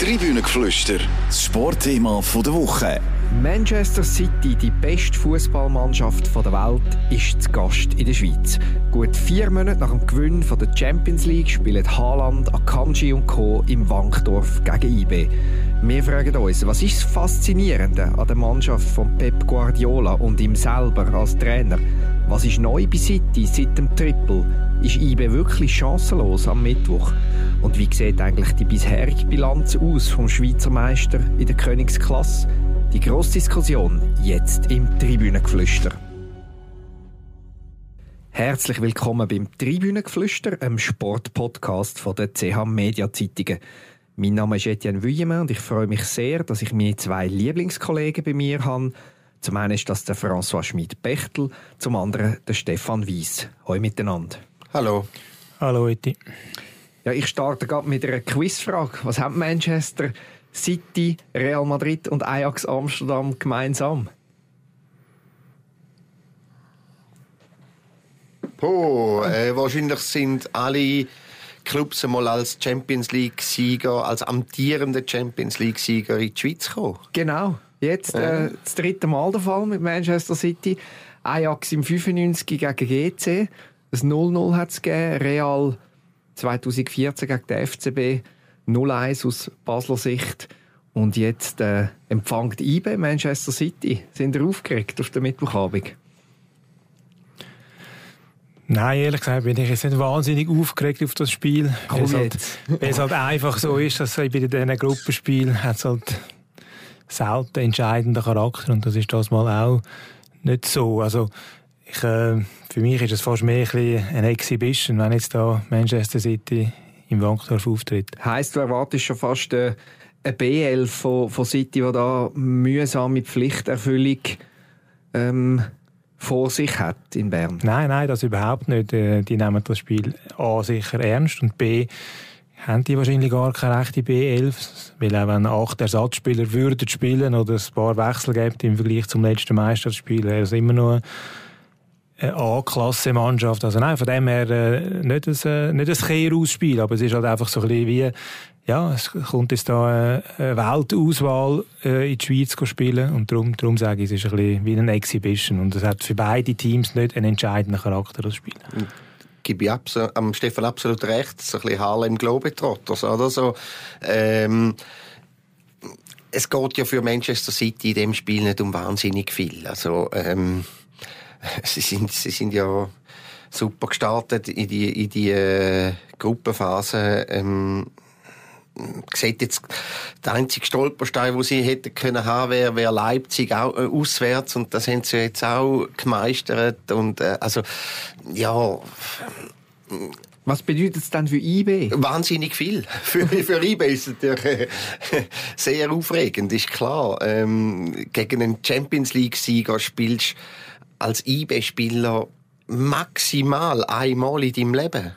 Tribünengeflüster, das Sportthema der Woche. Manchester City, die beste Fußballmannschaft der Welt, ist zu Gast in der Schweiz. Gut vier Monate nach dem Gewinn der Champions League spielen Haaland, Akanji und Co. im Wankdorf gegen IB. Wir fragen uns, was ist das Faszinierende an der Mannschaft von Pep Guardiola und ihm selber als Trainer? Was ist neu bei City seit dem Triple? Ist IB wirklich chancenlos am Mittwoch? Und wie sieht eigentlich die bisherige Bilanz aus vom Schweizer Meister in der Königsklasse? Die grosse Diskussion jetzt im Tribünengeflüster. Herzlich willkommen beim Tribünengeflüster, einem Sportpodcast von der CH Media Zeitungen. Mein Name ist Etienne Vuillemin und ich freue mich sehr, dass ich meine zwei Lieblingskollegen bei mir habe. Zum einen ist das der François Schmid-Bechtel, zum anderen der Stefan Wies. Hallo miteinander. Hallo. Hallo Eti. Ja, ich starte gerade mit einer Quizfrage. Was haben Manchester City, Real Madrid und Ajax Amsterdam gemeinsam? Oh, äh, wahrscheinlich sind alle Clubs einmal als Champions League-Sieger, als amtierende Champions League-Sieger in die Schweiz gekommen. Genau. Jetzt äh, das dritte Mal der Fall mit Manchester City. Ajax im 95 gegen GC. Ein 0-0 hat es gegeben. Real 2014 gegen den FCB. 0-1 aus Basler Sicht. Und jetzt äh, empfängt IBE Manchester City. Sind ihr aufgeregt auf den Mittwochabend? Nein, ehrlich gesagt bin ich jetzt nicht wahnsinnig aufgeregt auf das Spiel. Weil es halt, weil es halt einfach so ist, dass bei diesen Gruppenspielen hat es halt selten entscheidenden Charakter und das ist das mal auch nicht so. Also ich, äh, für mich ist es fast mehr ein eine Exhibition, wenn jetzt da Manchester City im Wankdorf auftritt. Heisst, du erwartest schon fast äh, eine BL von, von City, die da mühsame Pflichterfüllung ähm, vor sich hat in Bern. Nein, nein, das überhaupt nicht. Äh, Die nehmen das Spiel A sicher ernst und B haben die wahrscheinlich gar keine rechte B11, weil auch wenn acht Ersatzspieler würden spielen oder ein paar Wechsel gibt im Vergleich zum letzten Meisterspiel, wäre es immer noch A-Klasse-Mannschaft. Also nein, von dem her äh, nicht ein, äh, nicht ein Kehr-Ausspiel, aber es ist halt einfach so ein bisschen wie, ja, es kommt jetzt da äh, eine Weltauswahl äh, in die Schweiz zu spielen und darum, darum sage ich, es ist ein bisschen wie eine Exhibition und es hat für beide Teams nicht einen entscheidenden Charakter, das Spiel. gebe ich abso am Stefan absolut recht, so ein bisschen Harlem Globetrotters, oder so. Ähm, es geht ja für Manchester City in dem Spiel nicht um wahnsinnig viel. Also, ähm, sie sind, sie sind ja super gestartet in die, in die äh, Gruppenphase. Ähm, sieht jetzt der einzige Stolperstein, wo sie hätten können haben, wäre wär Leipzig auch äh, auswärts und das haben sie jetzt auch gemeistert und äh, also ja Was bedeutet es dann für IB? wahnsinnig viel. Für, für IB ist es natürlich äh, sehr aufregend, ist klar. Ähm, gegen einen Champions League-Sieger spielst als IB-Spieler maximal einmal in deinem Leben.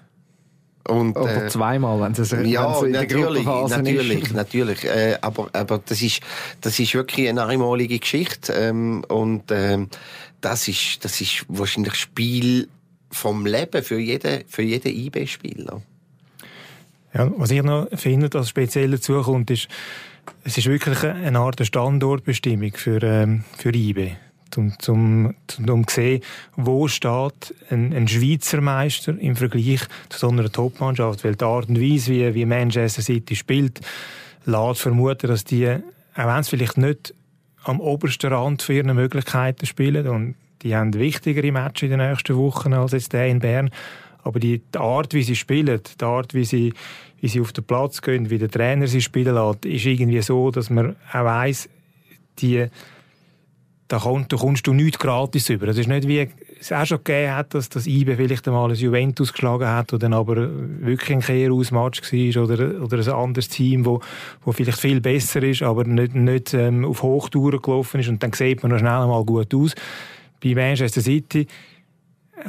Und, Oder äh, zweimal, wenn es ja, in der natürlich, natürlich, ist. natürlich. Äh, aber, aber das ist, das ist wirklich eine einmalige Geschichte. Ähm, und ähm, das ist, das ist wahrscheinlich Spiel vom Leben für jeden, für jeden IB-Spieler. Ja, was ich noch finde, was speziell dazu kommt, ist, es ist wirklich eine Art Standortbestimmung für, ähm, für IB. Um, zum, zum, um zu sehen, wo steht ein, ein Schweizer Meister im Vergleich zu so einer Topmannschaft. Weil die Art und Weise, wie, wie Manchester City spielt, lässt vermuten, dass die, auch wenn es vielleicht nicht am obersten Rand für ihre Möglichkeiten spielen, und die haben wichtigere Matches in den nächsten Wochen als jetzt der in Bern, aber die, die Art, wie sie spielen, die Art, wie sie, wie sie auf den Platz gehen, wie der Trainer sie spielen lässt, ist irgendwie so, dass man auch weiss, die, da, kommst, da kommst du nichts gratis über. Es ist nicht wie es auch schon gegeben hat, dass das IBE vielleicht einmal ein Juventus geschlagen hat oder dann aber wirklich ein Kehrausmatch war oder, oder ein anderes Team, wo, wo vielleicht viel besser ist, aber nicht, nicht ähm, auf Hochtouren gelaufen ist und dann sieht man noch schnell einmal gut aus. Bei Manchester City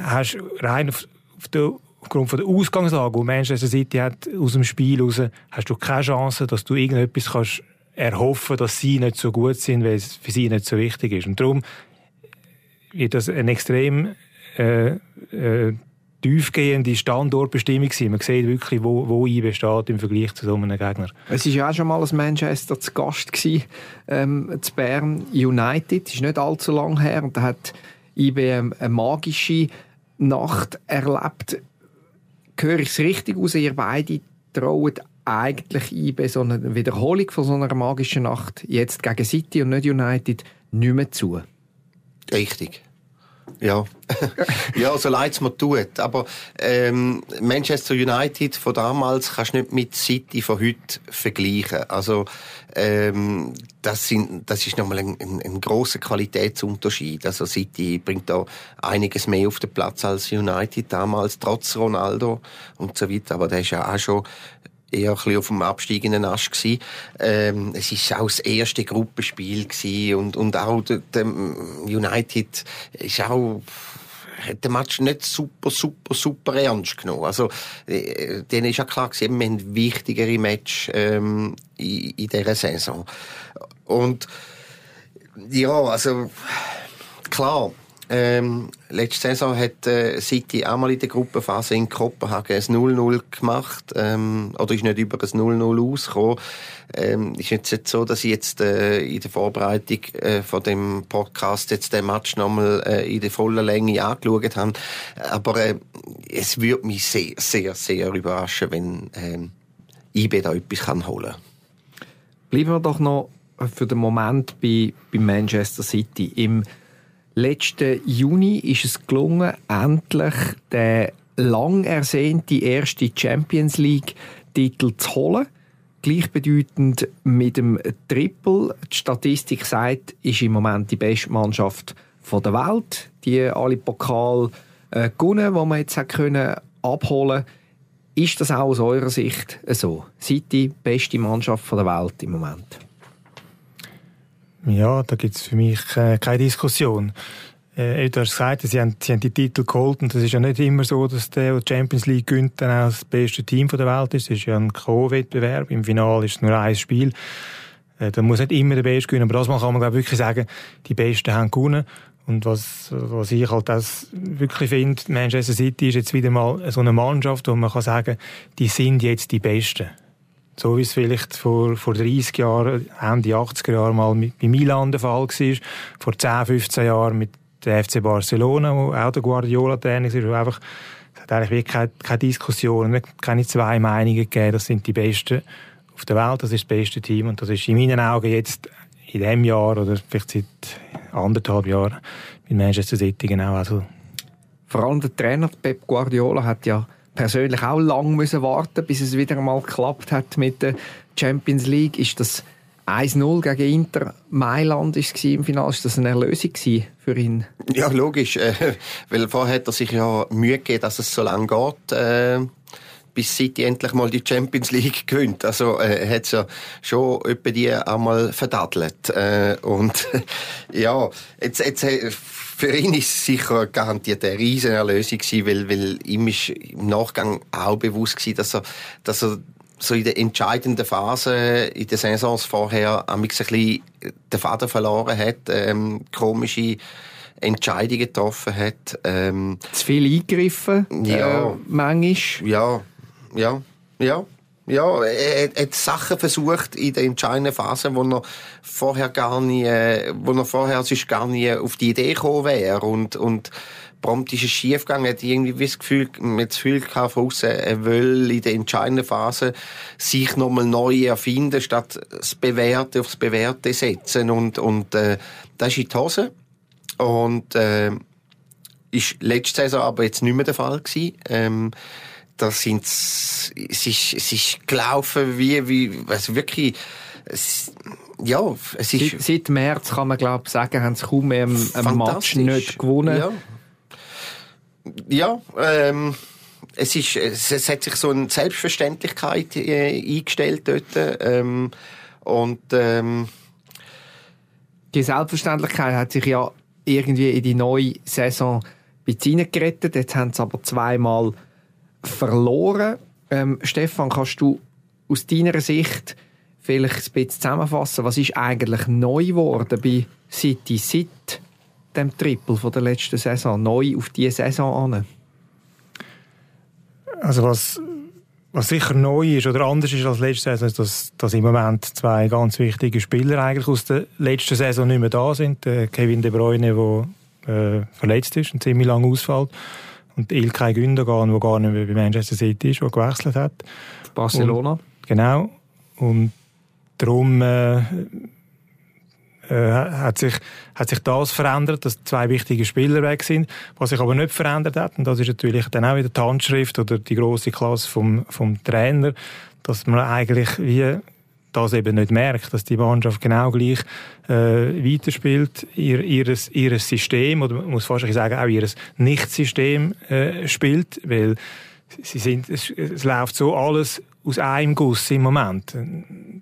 hast du rein auf, auf der aufgrund von der Ausgangslage, wo Manchester City hat, aus dem Spiel raus, hast du keine Chance, dass du irgendetwas kannst erhoffen, dass sie nicht so gut sind, weil es für sie nicht so wichtig ist. Und darum wird das ein extrem äh, äh, tiefgehende Standortbestimmung sein. Man sieht wirklich, wo, wo IB steht im Vergleich zu so einem Gegner. Es war ja auch schon mal ein Manchester zu Gast gewesen, ähm, zu Bern United. Das ist nicht allzu lang her. Und da hat IB eine magische Nacht erlebt. Höre ich es richtig aus? Ihr beide trauen eigentlich IB so eine Wiederholung von so einer magischen Nacht jetzt gegen City und nicht United nicht mehr zu? Richtig. Ja, ja so leid es mir tut. Aber ähm, Manchester United von damals kannst du nicht mit City von heute vergleichen. Also ähm, das, sind, das ist nochmal ein, ein, ein großer Qualitätsunterschied. Also City bringt da einiges mehr auf den Platz als United damals, trotz Ronaldo und so weiter. Aber der ist ja auch schon eher ein bisschen auf dem absteigenden Ast gewesen. Ähm, es ist auch das erste Gruppenspiel gewesen und, und auch der, der United ist auch hat den Match nicht super, super, super ernst genommen. Also, äh, denen ist ja klar gewesen, wir haben wichtigere Match, ähm, in, in dieser Saison. Und, ja, also, klar, ähm, letzte Saison hat äh, City auch mal in der Gruppenphase in Kopenhagen ein 0-0 gemacht, ähm, oder ist nicht über ein 0-0 ausgekommen. Ähm, ist jetzt nicht so, dass ich jetzt äh, in der Vorbereitung äh, von dem Podcast jetzt den Match nochmal äh, in der vollen Länge angeschaut habe. Aber äh, es würde mich sehr, sehr, sehr überraschen, wenn ähm, IB da etwas kann holen kann. Bleiben wir doch noch für den Moment bei, bei Manchester City. Im Letzten Juni ist es gelungen, endlich den lang ersehnten ersten Champions League Titel zu holen. Gleichbedeutend mit dem Triple. Die Statistik sagt, ist im Moment die beste Mannschaft der Welt. Die alle Pokal äh, gewonnen, die man jetzt können abholen Ist das auch aus eurer Sicht so? Seid die beste Mannschaft der Welt im Moment? Ja, da gibt es für mich äh, keine Diskussion. Äh, du hast gesagt, sie haben, sie haben die Titel geholt und es ist ja nicht immer so, dass der, der Champions League gönnt, dann auch das beste Team der Welt ist. Es ist ja ein Co-Wettbewerb. Im Finale ist es nur ein Spiel. Äh, da muss nicht immer der Beste gewinnen, aber das kann man glaube wirklich sagen, die Besten haben gewonnen. Und was, was ich halt das wirklich finde, Manchester City ist jetzt wieder mal so eine Mannschaft, wo man kann sagen, die sind jetzt die Besten. So wie es vielleicht vor, vor 30 Jahren, Ende 80er Jahre mal bei Milan der Fall war, vor 10, 15 Jahren mit der FC Barcelona, wo auch der Guardiola-Trainer ist, wo einfach, es hat eigentlich wirklich keine, keine Diskussion, keine zwei Meinungen gegeben, das sind die Besten auf der Welt, das ist das beste Team und das ist in meinen Augen jetzt in diesem Jahr oder vielleicht seit anderthalb Jahren mit Manchester City genau also. Vor allem der Trainer Pep Guardiola hat ja persönlich auch lang müssen warten, bis es wieder einmal geklappt hat mit der Champions League. Ist das 1-0 gegen Inter Mailand ist im Finale. Ist das eine Erlösung für ihn? Ja, logisch. Äh, weil vorher hat er sich ja Mühe gegeben, dass es so lange geht. Äh bis City endlich mal die Champions League gewinnt. Also äh, hat es ja schon etwa die einmal verdattelt. Äh, und ja, jetzt, jetzt äh, für ihn ist es sicher garantiert eine riesen Erlösung gewesen, weil, weil ihm ist im Nachgang auch bewusst gewesen, dass er, dass er so in der entscheidenden Phase in den Saisons vorher ein bisschen den Faden verloren hat, ähm, komische Entscheidungen getroffen hat. Ähm, Zu viel eingegriffen, ja, äh, manchmal. Ja, ja, ja. Ja, er, hat Sachen versucht in der entscheidenden Phase, wo er vorher gar nie, äh, wo er vorher sonst gar nie auf die Idee gekommen wäre und, und prompt ist es schief gegangen. Er hat irgendwie das Gefühl, mit das Gefühl gehabt er will in der entscheidenden Phase sich nochmal neu erfinden, statt das Bewährte aufs Bewährte setzen und, und, äh, das ist in die Hose. Und, äh, ist letzte Saison aber jetzt nicht mehr der Fall gewesen. Ähm, da sind es ist, es ist gelaufen wie, wie, also wirklich, es, ja, es ist... Seit, seit März kann man, glaube ich, sagen, haben sie kaum mehr einen Match nicht gewonnen. Ja, ja ähm, es, ist, es, es, hat sich so eine Selbstverständlichkeit äh, eingestellt dort. Ähm, und ähm, die Selbstverständlichkeit hat sich ja irgendwie in die neue Saison bisschen gerettet. Jetzt haben sie aber zweimal verloren. Ähm, Stefan, kannst du aus deiner Sicht vielleicht ein bisschen zusammenfassen, was ist eigentlich neu geworden bei City seit dem Triple von der letzten Saison, neu auf diese Saison an? Also was, was sicher neu ist oder anders ist als letzte Saison, ist, dass, dass im Moment zwei ganz wichtige Spieler eigentlich aus der letzten Saison nicht mehr da sind. Der Kevin De Bruyne, der äh, verletzt ist und ziemlich lange ausfällt. Und Ilkay Gündogan, der gar nicht mehr bei Manchester City ist, der gewechselt hat. Barcelona. Und, genau. Und darum äh, äh, hat, sich, hat sich das verändert, dass zwei wichtige Spieler weg sind. Was sich aber nicht verändert hat, und das ist natürlich dann auch wieder die Handschrift oder die große Klasse vom, vom Trainer, dass man eigentlich wie das eben nicht merkt, dass die Mannschaft genau gleich äh, weiterspielt, ihr, ihres, ihres System, oder man muss fast sagen, auch ihr Nicht-System äh, spielt, weil sie sind, es, es läuft so alles aus einem Guss im Moment.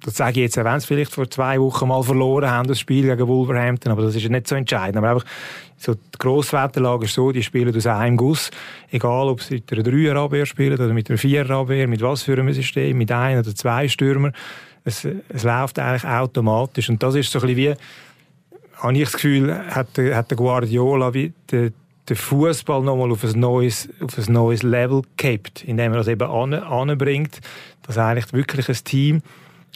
Das sage ich jetzt, wenn sie vielleicht vor zwei Wochen mal verloren haben, das Spiel gegen Wolverhampton, aber das ist nicht so entscheidend. Aber einfach, so die Grosswetterlage ist so, die spielen aus einem Guss. Egal, ob sie mit einer Dreier-Abwehr spielen oder mit einer Vierer-Abwehr, mit was für einem System, mit ein oder zwei Stürmer. Es, es läuft eigentlich automatisch. Und das ist so ein bisschen wie, habe ich das Gefühl, hat, hat der Guardiola wie der, den Fußball nochmal auf auf ein neues Level gehabt, indem er das eben an, anbringt, dass eigentlich wirklich ein Team,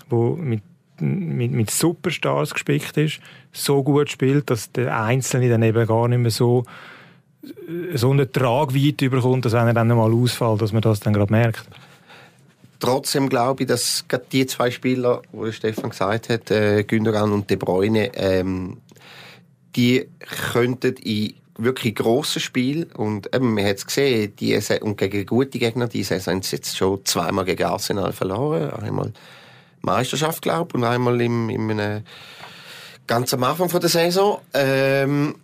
wo mit, mit, mit Superstars gespickt ist, so gut spielt, dass der Einzelne dann eben gar nicht mehr so so eine Tragweite überkommt, dass wenn er dann mal ausfällt, dass man das dann gerade merkt. Trotzdem glaube ich, dass gerade die zwei Spieler, wo Stefan gesagt hat, äh, Gündogan und De Bruyne, ähm, die könnten in wirklich grosses Spiel und eben, man hat es gesehen, die, und gegen gute Gegner, die Saison sie jetzt schon zweimal gegen Arsenal verloren, einmal Meisterschaft, glaube und einmal im, im einem, ganz am Anfang der Saison. Ähm,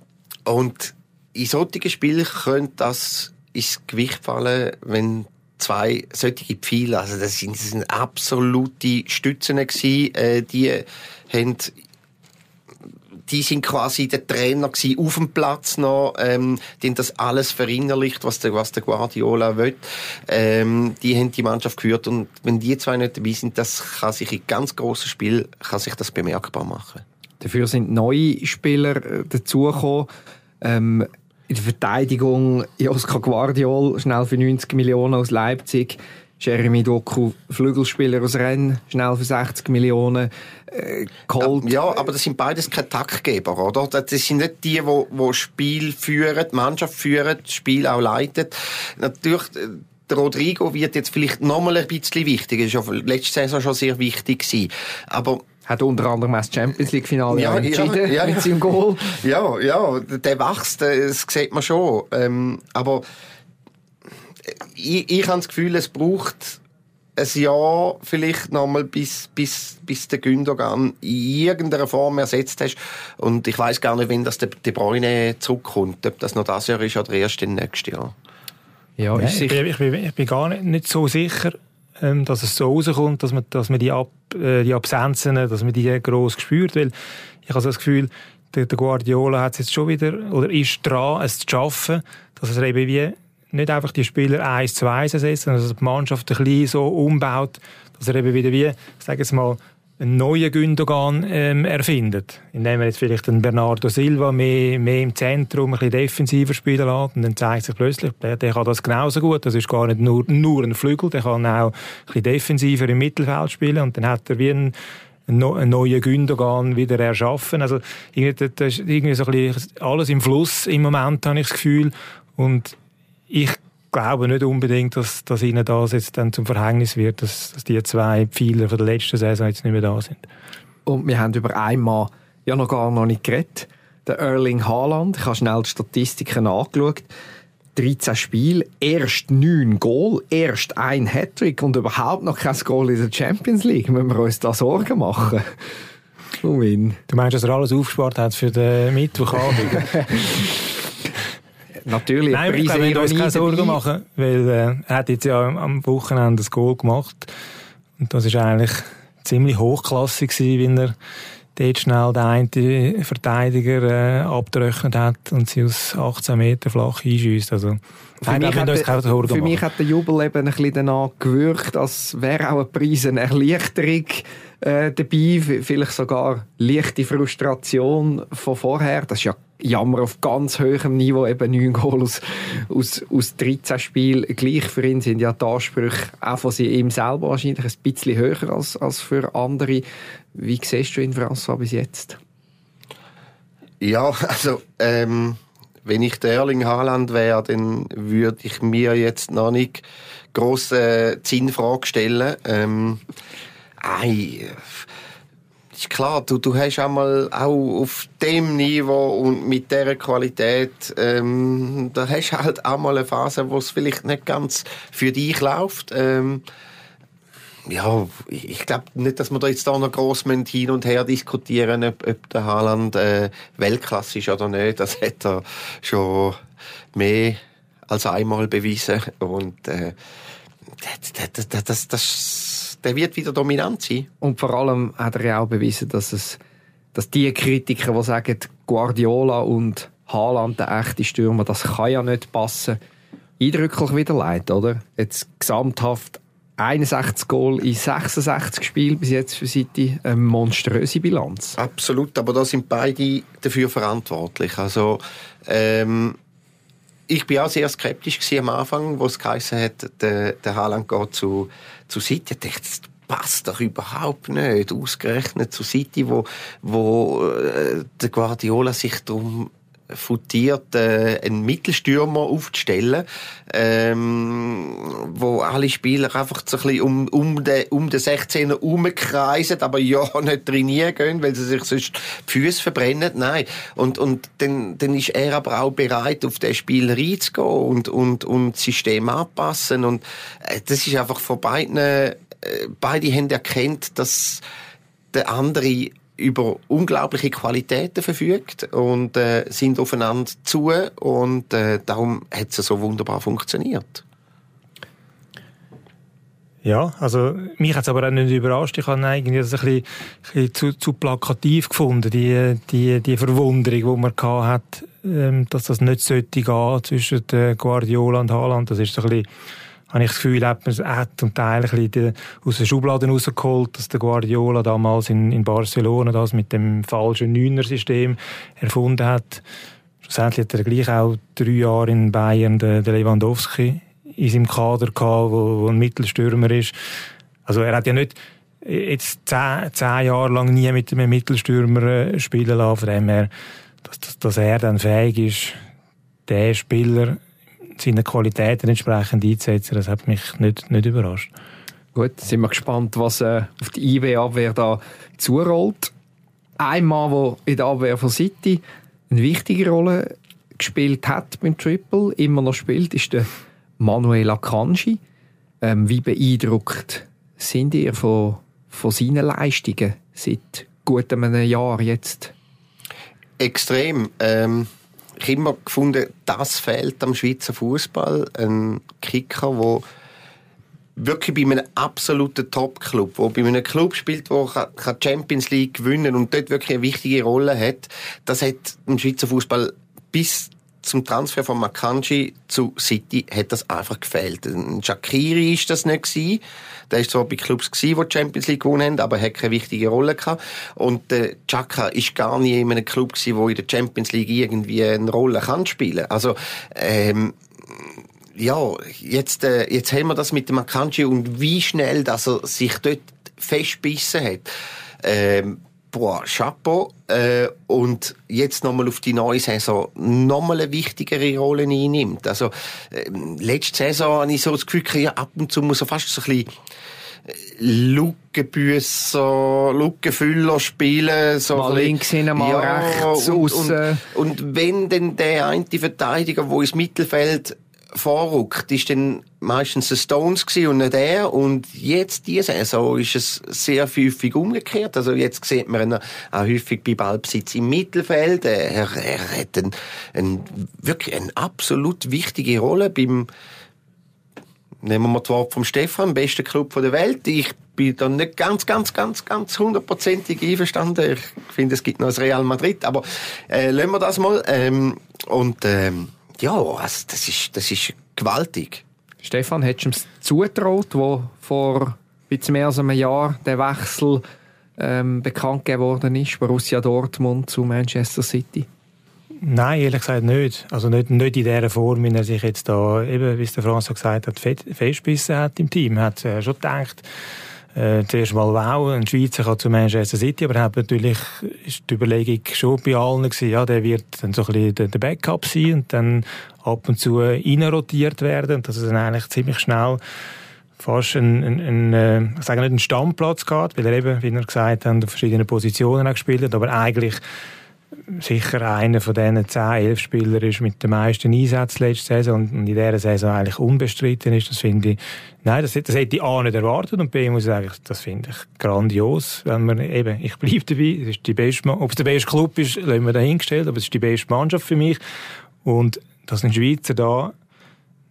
und in solchen Spielen könnte das ins Gewicht fallen, wenn zwei solche Pfeile, also das sind, das sind absolute Stützen gewesen, äh, die haben die sind quasi der Trainer gewesen, auf dem Platz noch, ähm, die haben das alles verinnerlicht, was der, was der Guardiola will. Ähm, die haben die Mannschaft geführt und wenn die zwei nicht dabei sind, das kann sich in ganz grossen Spiel kann sich das bemerkbar machen. Dafür sind neue Spieler äh, dazugekommen. Ähm, in der Verteidigung Joska Guardiol, schnell für 90 Millionen aus Leipzig. Jeremy Doku, Flügelspieler aus Rennes, schnell für 60 Millionen äh, geholt. Ja, aber das sind beides keine Taktgeber, oder? Das sind nicht die, die, die Spiel führen, die Mannschaft führen, das Spiel auch leiten. Natürlich, äh, der Rodrigo wird jetzt vielleicht noch mal ein bisschen wichtiger. Das war ja letzte Saison schon sehr wichtig gewesen. Aber hat unter anderem das Champions League Finale ja, entschieden ja, ja, mit seinem Goal. Ja, ja, der wächst, das sieht man schon. Ähm, aber ich, ich habe das Gefühl, es braucht ein Jahr vielleicht nochmal, bis, bis, bis der Gündogan in irgendeiner Form ersetzt hast. Und ich weiß gar nicht, wenn das der De Bruyne zurückkommt, ob das noch das Jahr ist oder erst im nächsten Jahr. Ja, ich, bin, ich, bin, ich bin gar nicht, nicht so sicher, ähm, dass es so rauskommt, dass man, dass man die, Ab, äh, die Absenzen, dass man die gross spürt, weil ich habe das Gefühl, der, der Guardiola hat es jetzt schon wieder, oder ist dran, es zu schaffen, dass es eben wie nicht einfach die Spieler eins zu eins ersetzt, sondern dass die Mannschaft ein bisschen so umbaut, dass er eben wieder wie, sagen wir mal, einen neuen Gündogan ähm, erfindet. Indem er jetzt vielleicht einen Bernardo Silva mehr, mehr im Zentrum, ein bisschen defensiver spielen lässt. Und dann zeigt sich plötzlich, der, der kann das genauso gut. Das ist gar nicht nur, nur ein Flügel, der kann auch ein bisschen defensiver im Mittelfeld spielen. Und dann hat er wie einen, einen neuen Gündogan wieder erschaffen. Also, irgendwie, das ist irgendwie so ein bisschen alles im Fluss im Moment, habe ich das Gefühl. Und ich glaube nicht unbedingt, dass, dass ihnen das jetzt dann zum Verhängnis wird, dass, dass die zwei Pfeiler von der letzten Saison jetzt nicht mehr da sind. Und wir haben über einmal ja noch gar noch nicht geredet. Der Erling Haaland, ich habe schnell die Statistiken angeschaut. 13 Spiele, erst 9 Goal, erst ein Hattrick und überhaupt noch kein Goal in der Champions League. Müssen wir uns da Sorgen machen? Du meinst, dass er alles aufgespart hat für den Mittwochabend? natürlich. Nein, ich glaube, wir uns keine Sorgen machen, weil äh, er hat jetzt ja am Wochenende das Goal gemacht und das ist eigentlich ziemlich hochklassig gewesen, wie er dort schnell den einen Verteidiger äh, abgerechnet hat und sie aus 18 Meter flach einschießt. Also, für, Nein, mich, hat der, für mich hat der Jubel eben ein bisschen danach gewirkt, als wäre auch ein Preis eine Erleichterung äh, dabei, vielleicht sogar leichte Frustration von vorher. Das ist ja Jammer auf ganz hohem Niveau, eben 9 Goal aus, aus, aus 13 Spielen. Gleich für ihn sind ja die Ansprüche auch von ihm selber wahrscheinlich ein bisschen höher als, als für andere. Wie siehst du ihn, François, bis jetzt? Ja, also ähm, wenn ich der Erling Haaland wäre, dann würde ich mir jetzt noch nicht grosse äh, Zinnfrage stellen. Ähm, ei, ist klar, du, du hast einmal auch auf dem Niveau und mit dieser Qualität, ähm, da hast halt auch mal eine Phase, wo es vielleicht nicht ganz für dich läuft. Ähm, ja, ich glaube nicht, dass wir da jetzt da noch gross hin und her diskutieren, ob, ob der Haaland äh, Weltklasse ist oder nicht. Das hat er schon mehr als einmal bewiesen. Und äh, das, das, das, das, der wird wieder dominant sein. Und vor allem hat er ja auch bewiesen, dass es dass die Kritiker, die sagen, Guardiola und Haaland, der echte Stürmer, das kann ja nicht passen, eindrücklich wieder leid, oder? Jetzt gesamthaft 61 Goal in 66 Spielen bis jetzt für City eine monströse Bilanz. Absolut, aber da sind beide dafür verantwortlich. Also ähm, ich bin auch sehr skeptisch am Anfang, wo es geheißen hat, der, der Haaland geht zu, zu City. Ich dachte, das passt doch überhaupt nicht. Ausgerechnet zu City, wo, wo äh, der Guardiola sich darum futiert, äh, einen Mittelstürmer aufzustellen, ähm, wo alle Spieler einfach so ein bisschen um, um den, um den 16er herumkreisen, aber ja nicht trainieren gehen, weil sie sich sonst die Füße verbrennen. Nein. Und, und dann, dann ist er aber auch bereit, auf den Spieler reinzugehen und, und, und das System anpassen. Und äh, das ist einfach von beiden, äh, beide haben erkannt, dass der andere über unglaubliche Qualitäten verfügt und äh, sind aufeinander zu und äh, darum hat es so wunderbar funktioniert. Ja, also mich hat es aber auch nicht überrascht. Ich habe eigentlich das ein bisschen, ein bisschen zu, zu, plakativ gefunden, die, die, die Verwunderung, die man hat, ähm, dass das nicht sollte gehen zwischen Guardiola und Haaland. Das ist so ein bisschen habe ich das Gefühl, hat man es zum Teil ein bisschen aus den Schubladen rausgeholt, dass der Guardiola damals in, in Barcelona das mit dem falschen Neuner-System erfunden hat. Schlussendlich hat er gleich auch drei Jahre in Bayern den, den Lewandowski in seinem Kader gehabt, wo, wo ein Mittelstürmer ist. Also er hat ja nicht jetzt zehn, zehn Jahre lang nie mit einem Mittelstürmer äh, spielen lassen, von dem her, dass, dass, dass er dann fähig ist, der Spieler seinen Qualitäten entsprechend einzusetzen, das hat mich nicht, nicht überrascht. Gut, sind wir gespannt, was äh, auf die IB-Abwehr da zurollt. Ein Mann, der in der Abwehr von City eine wichtige Rolle gespielt hat beim Triple, immer noch spielt, ist der Manuel Akanji. Ähm, wie beeindruckt sind ihr von, von seinen Leistungen seit gut einem Jahr jetzt? Extrem. Ähm, ich immer gefunden, das fehlt am Schweizer Fußball. Ein Kicker, der wirklich bei einem absoluten Top-Club, der bei einem Club spielt, der Champions League gewinnen und dort wirklich eine wichtige Rolle hat, das hat im Schweizer Fußball bis zum Transfer von Makanji zu City hat das einfach gefehlt. Ein Shakiri ist das nicht gewesen. Der ist zwar bei Clubs gewesen, die Champions League gewonnen haben, aber er hat keine wichtige Rolle gehabt. Und der Chaka ist gar nie in einem Club wo in der Champions League irgendwie eine Rolle kann spielen. Also, ähm, ja, jetzt, äh, jetzt haben wir das mit dem Makanji und wie schnell, dass er sich dort festbissen hat. Ähm, boah, Chapeau. Äh, und jetzt nochmal auf die neue Saison nochmal eine wichtigere Rolle einnimmt. Also, äh, letzte Saison habe ich so das Gefühl, ja, ab und zu muss er fast so ein bisschen äh, Lückenbüsser, Lückenfüller spielen. So mal links hin, mal ja, rechts, und, und, und, wenn denn der eine Verteidiger, der ins Mittelfeld vorrückt, ist dann meistens der Stones und nicht er. Und jetzt, diese Saison, ist es sehr häufig umgekehrt. Also jetzt sieht man ihn auch häufig bei Ballbesitz im Mittelfeld. Er, er hat ein, ein, wirklich eine absolut wichtige Rolle beim, nehmen wir das Wort vom Stefan, besten Club der Welt. Ich bin da nicht ganz, ganz, ganz, ganz hundertprozentig einverstanden. Ich finde, es gibt noch das Real Madrid, aber äh, lassen wir das mal. Ähm, und ähm, ja, also das ist, das ist gewaltig. Stefan, hättest du ihm zugetraut, wo vor bisschen mehr als einem Jahr der Wechsel ähm, bekannt geworden ist, Borussia Dortmund zu Manchester City? Nein, ehrlich gesagt nicht. Also nicht, nicht in der Form, wie er sich jetzt da, eben, wie es der Franz gesagt hat, festbissen hat im Team. Er hat äh, schon gedacht, äh, zuerst mal wow, ein Schweizer kann zu Manchester City, aber natürlich ist die Überlegung schon bei allen gewesen, ja, der wird dann so ein bisschen der, Backup sein und dann ab und zu reinrotiert werden und dass es dann eigentlich ziemlich schnell fast ein, ein, äh, ich sage nicht einen Stammplatz gehabt, weil er eben, wie er gesagt hat, auf verschiedenen Positionen gespielt hat, aber eigentlich sicher einer von diesen 10, 11 Spielern ist mit den meisten Einsätzen letzte Saison und in dieser Saison eigentlich unbestritten ist. Das finde ich, nein, das, das hätte ich A nicht erwartet und B muss ich sagen, das finde ich grandios, wenn man eben, ich bleibe dabei, es ist die beste, ob es der beste Club ist, lassen wir dahingestellt, aber es ist die beste Mannschaft für mich und dass ein Schweizer da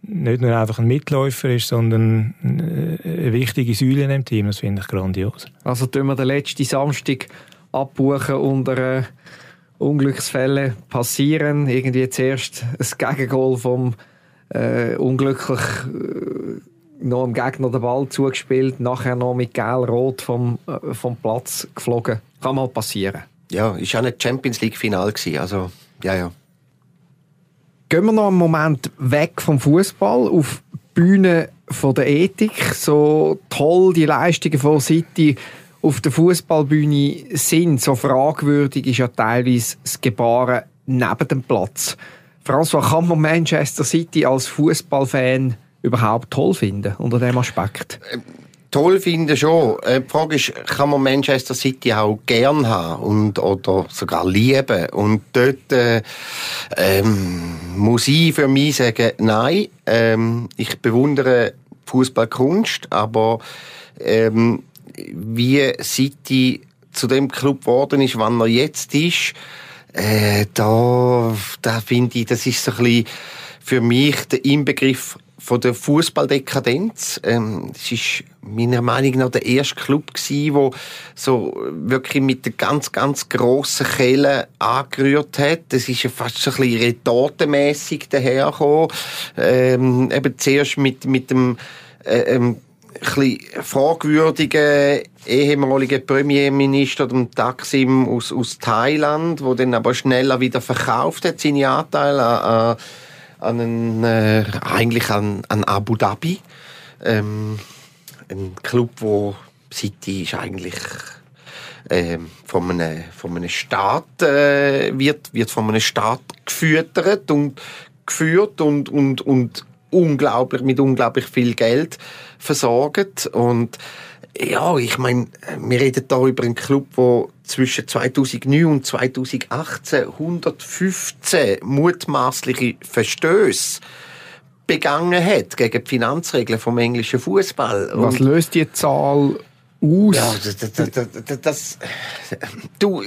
nicht nur einfach ein Mitläufer ist, sondern eine wichtige Säule im Team, das finde ich grandios. Also tun wir den letzten Samstag abbuchen unter Unglücksfälle passieren. Irgendwie zuerst ein Gegengol vom äh, unglücklich äh, noch dem Gegner den Ball zugespielt, nachher noch mit Gel-Rot vom, äh, vom Platz geflogen. Kann mal passieren. Ja, ist ja nicht Champions League Final also ja, ja. Gehen wir noch einen Moment weg vom Fußball auf die Bühne von der Ethik. So toll die Leistungen von City auf der Fußballbühne sind, so fragwürdig ist ja teilweise das Gebaren neben dem Platz. François, kann man Manchester City als Fußballfan überhaupt toll finden unter dem Aspekt? Äh, toll finden schon. Äh, die Frage ist, kann man Manchester City auch gern haben und, oder sogar lieben? Und dort äh, ähm, muss ich für mich sagen, nein, ähm, ich bewundere Fußballkunst, aber ähm, wie City zu dem Club geworden ist, wann er jetzt ist, äh, da, da finde ich, das ist so ein bisschen für mich der Inbegriff von der Fußballdekadenz. Ähm, es ist meiner Meinung nach der erste Club gsi, wo so wirklich mit der ganz ganz grossen Kehle angerührt hat. Das ist ja fast so ein bisschen retortenmässig dahergekommen. Ähm, eben zuerst mit mit dem äh, ähm, bisschen fragwürdigen ehemaligen Premierminister, dem Taksim aus, aus Thailand, wo dann aber schneller wieder verkauft hat, seine Anteile an, an, einen, äh, eigentlich an, an Abu Dhabi. Ähm, ein Club, wo City ist eigentlich äh, von, einem, von einem Staat äh, wird, wird von einem Staat gefüttert und geführt und, und, und unglaublich, mit unglaublich viel Geld versorgt. Und ja, ich meine, wir reden da über einen Club, der zwischen 2009 und 2018 115 mutmaßliche Verstöße begangen hat gegen die Finanzregeln vom englischen Fußball. Was löst die Zahl aus. Ja, das, das, das, das, du,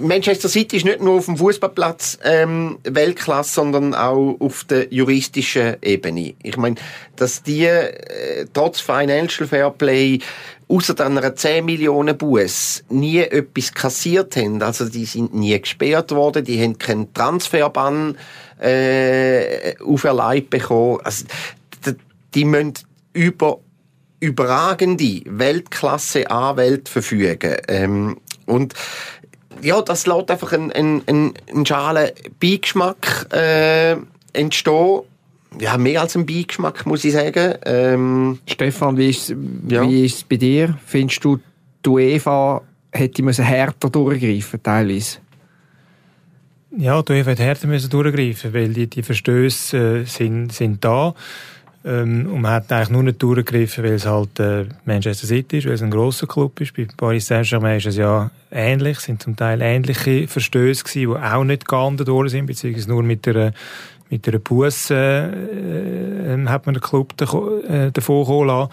Manchester City ist nicht nur auf dem Fußballplatz ähm, Weltklasse, sondern auch auf der juristischen Ebene. Ich meine, dass die äh, trotz Financial Fairplay außer einer 10 Millionen Buß nie etwas kassiert haben. Also die sind nie gesperrt worden, die haben keinen Transferbann äh, auferlegt bekommen. Also, die müssen über überragende Weltklasse-Anwälte verfügen. Ähm, und ja, das lässt einfach einen, einen, einen schalen Beigeschmack äh, entstehen. Ja, mehr als ein Beigeschmack, muss ich sagen. Ähm, Stefan, wie ist, ja. wie ist es bei dir? Findest du, die UEFA hätte müssen härter durchgreifen teilweise? Ja, die UEFA hätte härter müssen durchgreifen, weil die, die Verstöße äh, sind, sind da. Ähm, und man hat eigentlich nur nicht durchgegriffen, weil es halt äh, Manchester City ist, weil es ein grosser Club ist. Bei Paris Saint-Germain ist es ja ähnlich, sind zum Teil ähnliche Verstöße gewesen, die auch nicht geahndet worden sind, beziehungsweise nur mit der mit einer Busse äh, äh, hat man den Club äh, davon kommen lassen.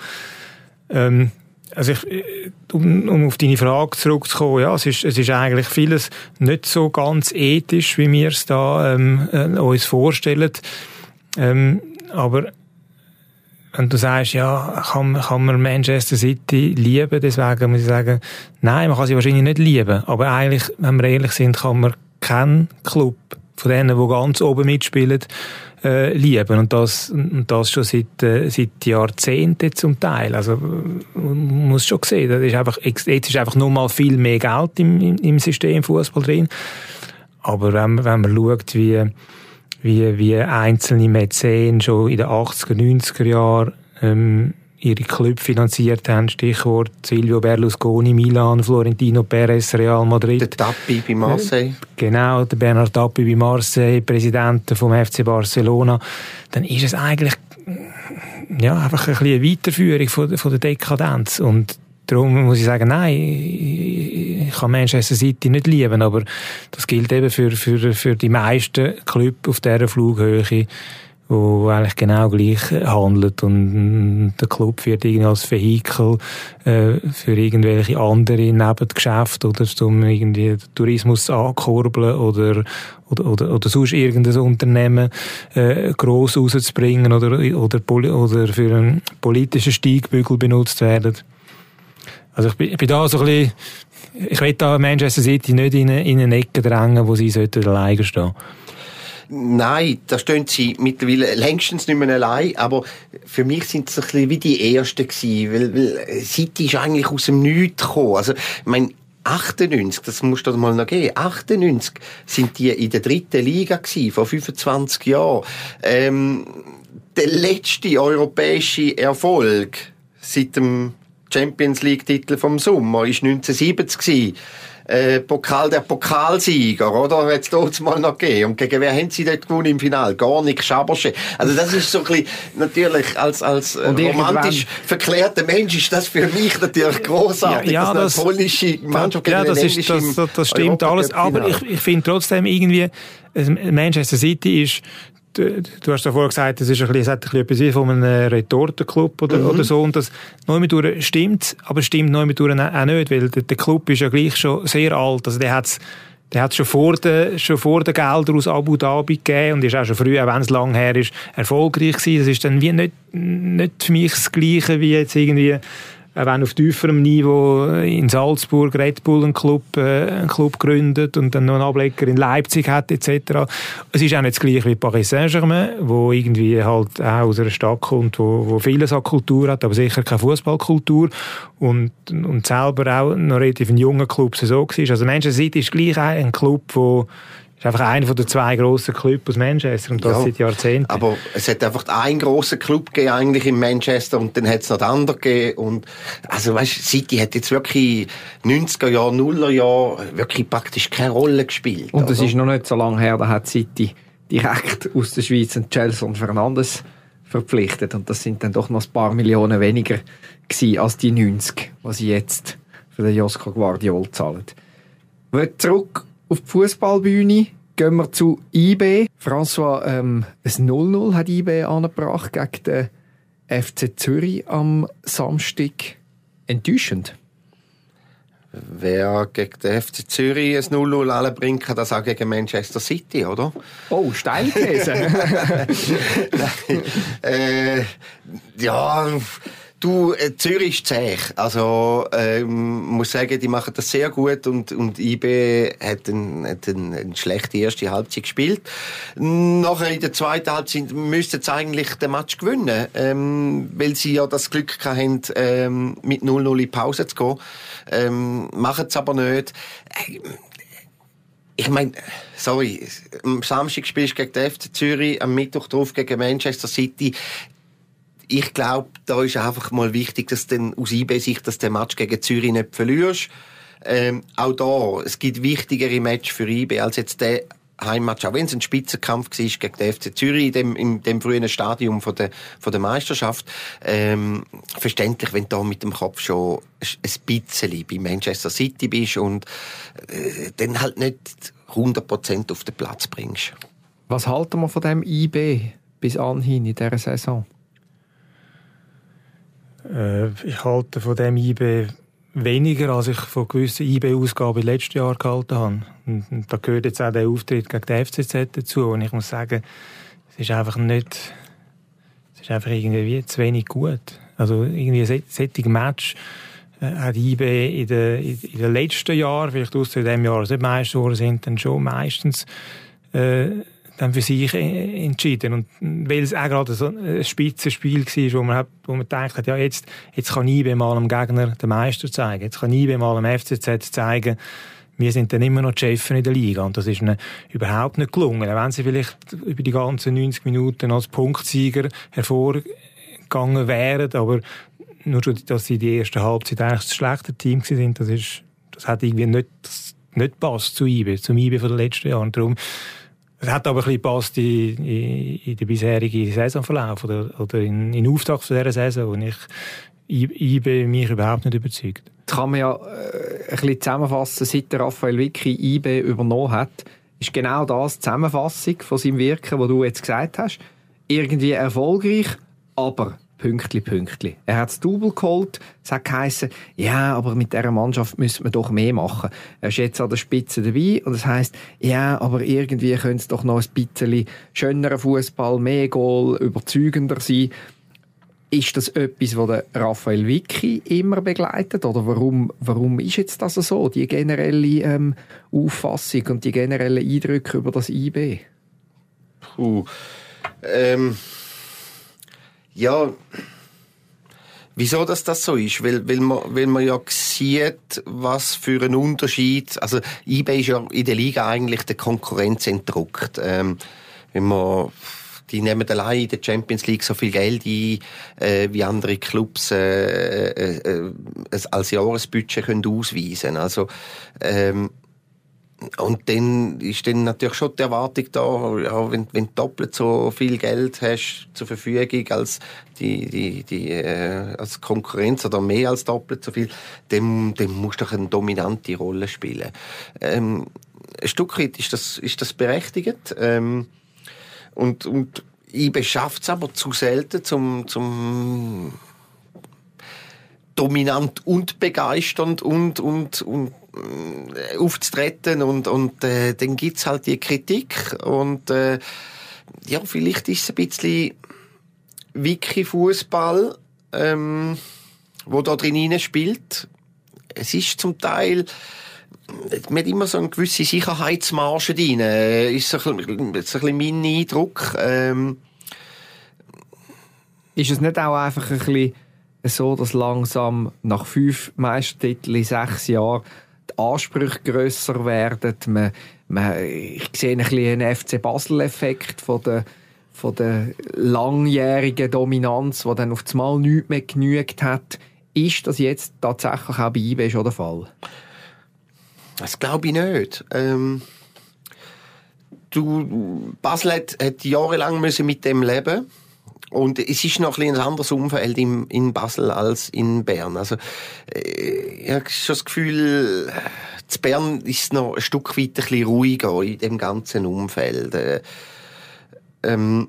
Ähm, also ich, äh, um, um auf deine Frage zurückzukommen, ja, es ist, es ist eigentlich vieles nicht so ganz ethisch, wie wir es da ähm, äh, uns vorstellen. Ähm, aber wenn du sagst, ja, kann, kann man Manchester City lieben, deswegen muss ich sagen, nein, man kann sie wahrscheinlich nicht lieben. Aber eigentlich, wenn wir ehrlich sind, kann man keinen Club von denen, die ganz oben mitspielen, äh, lieben und das, und das schon seit, äh, seit Jahrzehnten zum Teil. Also man muss schon sehen, das ist einfach, jetzt ist einfach nur mal viel mehr Geld im, im, im System Fußball drin. Aber wenn, wenn man schaut, wie, wie, wie einzelne Mäzen schon in den 80er, 90er Jahren ähm, ihre Club finanziert haben. Stichwort Silvio Berlusconi, Milan, Florentino Perez, Real Madrid. Der Tappi bei Marseille. Genau, der Bernard Tappi bei Marseille, Präsident vom FC Barcelona. Dann ist es eigentlich ja, einfach ein bisschen eine Weiterführung von, von der Dekadenz. Und darum muss ich sagen, nein, ich kann Manchester City nicht lieben, aber das gilt eben für, für, für die meisten Clubs auf dieser Flughöhe wo eigentlich genau gleich handelt und der Club wird irgendwie als Vehikel äh, für irgendwelche andere Nebengeschäfte oder um irgendwie den Tourismus ankurbeln oder oder, oder, oder sonst irgendein Unternehmen äh, gross rauszubringen oder, oder, oder für einen politischen Steigbügel benutzt werden. Also ich bin, ich bin da so ein bisschen, ich will da Manchester City nicht in eine, in eine Ecke drängen, wo sie sollten alleine stehen Nein, da stehen sie mittlerweile längstens nicht mehr allein, aber für mich sind sie ein bisschen wie die Ersten gewesen, weil, weil City ist eigentlich aus dem Nichts gekommen. Also, ich meine, 98, das musst du mal noch geben, 98 sind die in der dritten Liga gewesen, vor 25 Jahren. Ähm, der letzte europäische Erfolg seit dem Champions League Titel vom Sommer ist 1970 gewesen äh, Pokal der Pokalsieger, oder? Jetzt dort mal noch gegeben. Und gegen wer haben sie dort gewonnen im Finale? Gar nicht Schabersche. Also das ist so ein bisschen, natürlich, als, als äh, romantisch verklärter Mensch ist das für mich natürlich großartig, ja, ja, dass das, eine polnische Mannschaft ja, das, ist, das, das, das stimmt alles. Aber ich, ich finde trotzdem irgendwie, Manchester City ist du, du hast ja vorher gesagt, es ist ein bisschen, es hat ein bisschen etwas von einem Retortenclub oder, mhm. oder so und das neu mit stimmt, aber stimmt neu mit auch nicht, weil der, der Club ist ja gleich schon sehr alt, also der hat's der hat schon vor den, schon vor den Geldern aus Abu Dhabi gegeben und ist auch schon früh, auch wenn es lang her ist, erfolgreich gewesen. Das ist dann wie nicht, nicht für mich das Gleiche wie jetzt irgendwie wenn auf tieferem Niveau in Salzburg Red Bull einen Club, äh, einen Club gründet und dann noch einen Ableger in Leipzig hat etc. Es ist auch nicht das gleiche wie Paris Saint-Germain, wo irgendwie halt auch aus einer Stadt kommt, wo, wo vieles an Kultur hat, aber sicher keine Fußballkultur und, und selber auch noch relativ ein junger Club so war. Also Manchester City ist gleich ein Club, wo ist einfach einer der zwei grossen Clubs aus Manchester und das ja, seit Jahrzehnten. Aber es hat einfach einen grossen Club gegeben eigentlich in Manchester und dann hat es noch den anderen gegeben und also weißt, City hat jetzt wirklich 90er Jahre, 0er Jahre wirklich praktisch keine Rolle gespielt. Und es ist noch nicht so lange her, da hat City direkt aus der Schweiz einen Chelsea Fernandes verpflichtet und das sind dann doch noch ein paar Millionen weniger gewesen als die 90, was sie jetzt für den Josko Guardiol zahlen. Zurück auf die Fußballbühne. Gehen wir zu IB. François, ähm, ein 0-0 hat IB angebracht gegen den FC Zürich am Samstag. Enttäuschend. Wer gegen den FC Zürich ein 0-0 anbringt, kann das auch gegen Manchester City, oder? Oh, Steilthese. äh, ja, Du, äh, Zürich ist zäh. Also, ähm, muss sagen, die machen das sehr gut und, und IB hat, ein, hat ein, eine schlechte erste Halbzeit gespielt. Nachher in der zweiten Halbzeit müssten sie eigentlich den Match gewinnen, ähm, weil sie ja das Glück hatten, ähm, mit 0-0 in Pause zu gehen. Ähm, machen es aber nicht. Ich meine, sorry, am Samstag spielst du gegen den FC Zürich, am Mittwoch drauf gegen Manchester City ich glaube, da ist einfach mal wichtig, dass dann aus IB-Sicht, der Match gegen Zürich nicht verlierst. Ähm, auch da, es gibt wichtigere Matches für IB als jetzt der Heimmatch, auch wenn es ein Spitzenkampf war gegen den FC Zürich in dem, in dem frühen Stadium von der, von der Meisterschaft. Ähm, verständlich, wenn du da mit dem Kopf schon ein bisschen bei Manchester City bist und äh, dann halt nicht 100% auf den Platz bringst. Was halten wir von dem IB bis anhin in dieser Saison? Äh, ich halte von dem IB weniger, als ich von gewissen IB-Ausgaben letztes Jahr gehalten habe. Und, und da gehört jetzt auch der Auftritt gegen die FCZ dazu. Und ich muss sagen, es ist einfach nicht, es ist einfach irgendwie zu wenig gut. Also irgendwie ein solches Match äh, hat IB in den, in den letzten Jahren, vielleicht aus dem Jahr, als sie Meister sind, dann schon meistens äh, dann für sich äh, entschieden. Und weil es auch gerade so ein Spitzenspiel war, wo man, hat, wo man gedacht hat, ja, jetzt, jetzt kann IB mal dem Gegner den Meister zeigen. Jetzt kann IB mal dem FCZ zeigen, wir sind dann immer noch die Chefs in der Liga. Und das ist ihnen überhaupt nicht gelungen. Wenn sie vielleicht über die ganzen 90 Minuten als Punktsieger hervorgegangen wären, aber nur schon, dass sie die erste Halbzeit eigentlich das schlechte Team sind, das ist, das hat irgendwie nicht, nicht passt zu IBE, zum IBE von den letzten Jahren. Darum, es hat aber ein bisschen passt in, in, in den bisherigen Saisonverlauf oder, oder in, in Auftakt von dieser Saison, wo ich IBE mich überhaupt nicht überzeugt. Das kann man ja äh, ein bisschen zusammenfassen, seit der Raphael Vicky IBE übernommen hat, ist genau das die Zusammenfassung von seinem Wirken, was du jetzt gesagt hast. Irgendwie erfolgreich, aber Pünktli, Pünktli. Er hat das Double geholt. Es hat geheißen, ja, aber mit dieser Mannschaft müssen wir doch mehr machen. Er ist jetzt an der Spitze dabei und das heißt, ja, aber irgendwie könnte es doch noch ein bisschen schönerer Fußball, mehr Goal, überzeugender sein. Ist das etwas, was der Raphael Vicky immer begleitet? Oder warum, warum ist jetzt das so, die generelle ähm, Auffassung und die generellen Eindrücke über das IB? Puh. Ähm ja, wieso dass das so ist? Weil, weil, man, weil man ja sieht, was für ein Unterschied, also eBay ist ja in der Liga eigentlich der Konkurrenz entdruckt. Ähm, wenn man die nehmen allein in der Champions League so viel Geld ein, äh, wie andere Clubs äh, äh, äh, als Jahresbudget können ausweisen. Also ähm, und dann ist dann natürlich schon die Erwartung da, ja, wenn, wenn du doppelt so viel Geld hast zur Verfügung als die, die, die äh, als Konkurrenz oder mehr als doppelt so viel, dann, dann musst du doch eine dominante Rolle spielen. Ähm, ein Stück weit ist das, ist das berechtigt. Ähm, und, und ich schafft es aber zu selten zum, zum dominant und begeisternd und, und, und aufzutreten und, und äh, dann gibt's halt die Kritik und äh, ja, vielleicht ist es ein bisschen Wiki-Fußball, ähm, wo da drin spielt. Es ist zum Teil man hat immer so eine gewisse Sicherheitsmarge drin. Ist so ein bisschen, ein bisschen mein Eindruck. Ähm, ist es nicht auch einfach ein bisschen so, dass langsam nach fünf Meistertiteln sechs Jahren die Ansprüche grösser werden. Man, man, ich sehe ein bisschen einen FC Basel-Effekt von der, von der langjährigen Dominanz, die dann auf einmal nichts mehr genügt hat. Ist das jetzt tatsächlich auch bei IB schon der Fall? Das glaube ich nicht. Ähm, du, Basel hat, hat jahrelang müssen mit dem leben und es ist noch ein, ein anderes Umfeld in, in Basel als in Bern. Also, äh, ich habe schon das Gefühl, zu Bern ist es noch ein Stück weit ein ruhiger in dem ganzen Umfeld. Äh, ähm,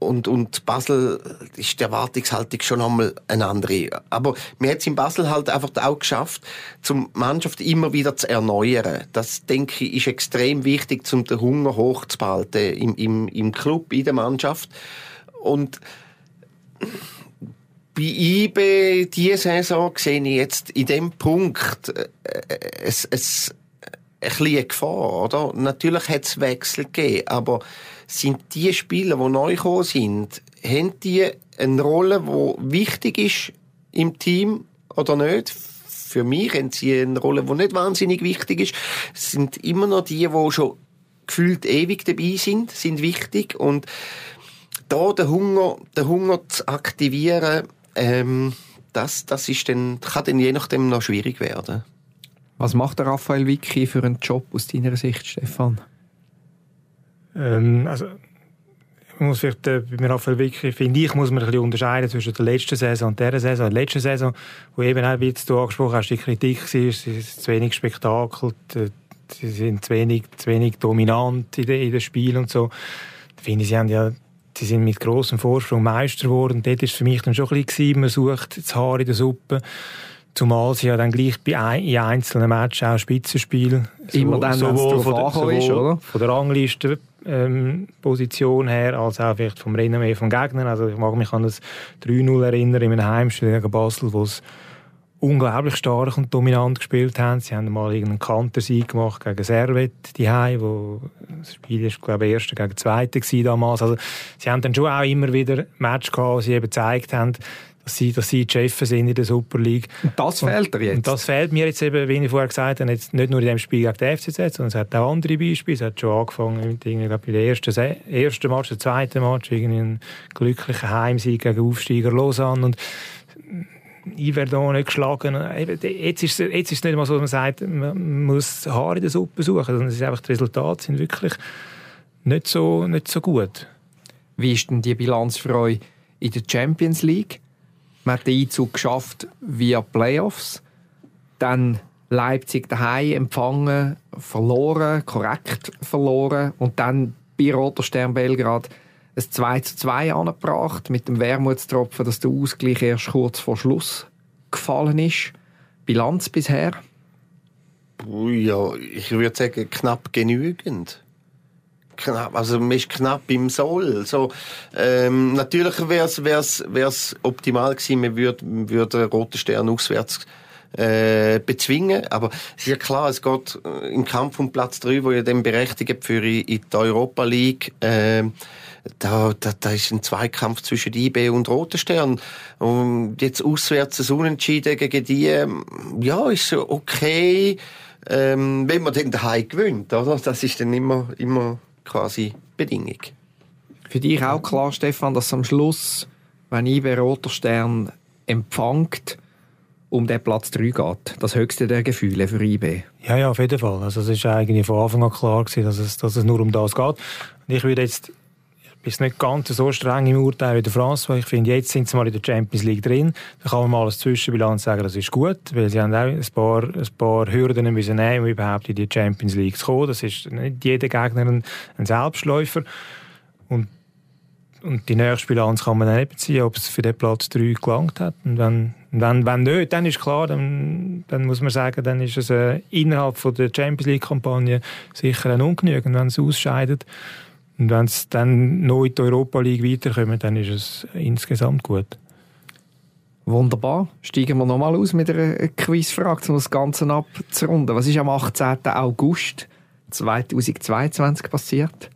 und, und Basel ist die Erwartungshaltung schon einmal eine andere. Aber wir haben es in Basel halt einfach auch geschafft, zum Mannschaft immer wieder zu erneuern. Das, denke ich, ist extrem wichtig, um den Hunger hochzuhalten im, im, im Club, in der Mannschaft. Und bei IB diese Saison sehe ich jetzt in dem Punkt äh, es, es, ein bisschen Gefahr, oder? Natürlich hat es Wechsel gegeben, aber sind die Spieler, die neu gekommen sind, haben die eine Rolle, die wichtig ist im Team oder nicht? Für mich haben sie eine Rolle, die nicht wahnsinnig wichtig ist. Es sind immer noch die, die schon gefühlt ewig dabei sind, sind wichtig und da den Hunger, den Hunger zu aktivieren, ähm, das, das ist dann, kann dann je nachdem noch schwierig werden. Was macht der Raphael Vicky für einen Job aus deiner Sicht, Stefan? Ähm, also, ich muss vielleicht äh, bei Raphael Vicky, finde ich, muss man ein bisschen unterscheiden zwischen der letzten Saison und dieser Saison. Der letzten Saison, wo eben auch, wie du angesprochen hast, die Kritik war, es ist zu wenig Spektakel, sie sind zu wenig, zu wenig dominant in den Spielen und so. Ich finde, sie haben ja sie sind mit großem Vorsprung Meister geworden. Dort war es für mich dann schon ein bisschen, man sucht das Haar in der Suppe. Zumal sie ja dann gleich bei ein, in einzelnen Matches auch Spitzenspiel. Immer dann, wenn es darauf ist, oder? Von der Rangliste ähm, Position her, als auch vielleicht vom Renommee vom Gegner. Also ich mag mich an das 3-0 erinnern in einem Heimspiel gegen Basel, wo es unglaublich stark und dominant gespielt haben. Sie haben mal irgendeinen Kantersieg gemacht gegen Servet, die wo das Spiel ist, glaube ich, erste gegen zweite damals. Also, sie haben dann schon auch immer wieder Match gehabt, wo sie eben gezeigt haben, dass sie, dass sie die Chefs sind in der Super League. Und das fehlt dir jetzt? Und das fehlt mir jetzt eben, wie ich vorher gesagt habe, jetzt nicht nur in dem Spiel gegen die FCZ, sondern es hat auch andere Beispiele. Es hat schon angefangen mit irgendwie, bei der ersten, ersten Match, der zweiten Match, irgendwie ein glücklicher Heimsieg gegen Aufsteiger Lausanne und Iverdon nicht geschlagen. Jetzt ist, es, jetzt ist es nicht mal so, dass man sagt, man muss Haar in der Suppe suchen, sondern es ist einfach, die Resultate sind wirklich nicht so, nicht so gut. Wie ist denn die Bilanz für euch in der Champions League? Man hat den Einzug geschafft via Playoffs. Dann Leipzig daheim empfangen, verloren, korrekt verloren. Und dann bei Roter Stern Belgrad ein 2 zu 2 angebracht, mit dem Wermutstropfen, dass der Ausgleich erst kurz vor Schluss gefallen ist. Bilanz bisher? Ja, ich würde sagen, knapp genügend. Knapp, also man ist knapp im Soll. So, ähm, natürlich wäre es optimal gewesen, man würde, würde den Roten Stern auswärts äh, bezwingen. Aber es ist ja klar, es geht äh, im Kampf um Platz 3, wo ja dann berechtigt für in die Europa League äh, da, da, da ist ein Zweikampf zwischen IB und Roter Stern. Und jetzt auswärts ein Unentschieden gegen die, ja, ist okay, ähm, wenn man den daheim gewinnt, oder? Das ist dann immer, immer quasi Bedingung. Für dich auch klar, Stefan, dass am Schluss, wenn IB Roter Stern empfängt, um den Platz 3 geht. Das höchste der Gefühle für IB. Ja, ja, auf jeden Fall. Also es war eigentlich von Anfang an klar gewesen, dass es, dass es nur um das geht. Und ich würde jetzt ist nicht ganz so streng im Urteil wie der France, weil ich finde, jetzt sind sie mal in der Champions League drin. Da kann man mal als Zwischenbilanz sagen, das ist gut, weil sie haben auch ein paar, ein paar Hürden müssen nehmen, um überhaupt in die Champions League zu kommen. Das ist nicht jeder Gegner ein, ein Selbstläufer. Und, und die nächste Bilanz kann man dann eben ziehen, ob es für den Platz 3 gelangt hat. Und wenn, wenn, wenn nicht, dann ist klar, dann, dann muss man sagen, dann ist es äh, innerhalb von der Champions League-Kampagne sicher ein Ungenügen, wenn es ausscheidet. Und wenn es dann noch in die Europa League weiterkommen, dann ist es insgesamt gut. Wunderbar. Steigen wir nochmal aus mit einer Quizfrage, um das Ganze abzurunden. Was ist am 18. August 2022 passiert?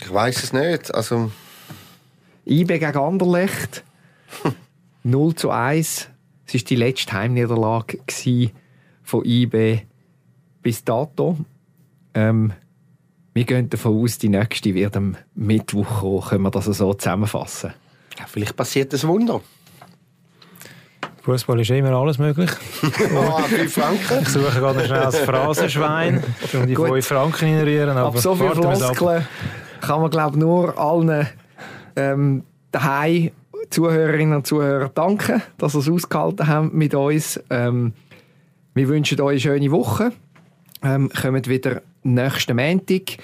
Ich weiß es nicht. Also IB gegen Anderlecht. 0 zu 1. Es war die letzte Heimniederlage von IB bis dato. Ähm, wir gehen davon aus, die nächste wird am Mittwoch kommen. Können wir das so zusammenfassen? Ja, vielleicht passiert ein Wunder. Fußball ist immer alles möglich. oh, 5 Franken. Ich suche gerade schnell das Phrasenschwein, um die 5 Franken reinrühren. Aber ab so viele Floskeln kann man, glaube nur allen ähm, daheim Zuhörerinnen und Zuhörern danken, dass sie es ausgehalten haben mit uns. Ähm, wir wünschen euch eine schöne Woche. Ähm, kommt wieder nächsten Montag.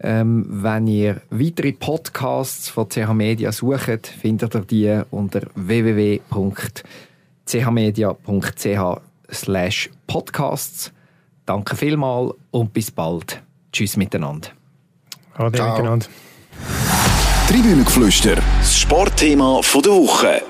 Ähm, wenn ihr weitere Podcasts von CH Media sucht, findet ihr die unter www.chmedia.ch podcasts. Danke vielmals und bis bald. Tschüss miteinander. Ade miteinander. Tribünengeflüster, das Sportthema der Woche.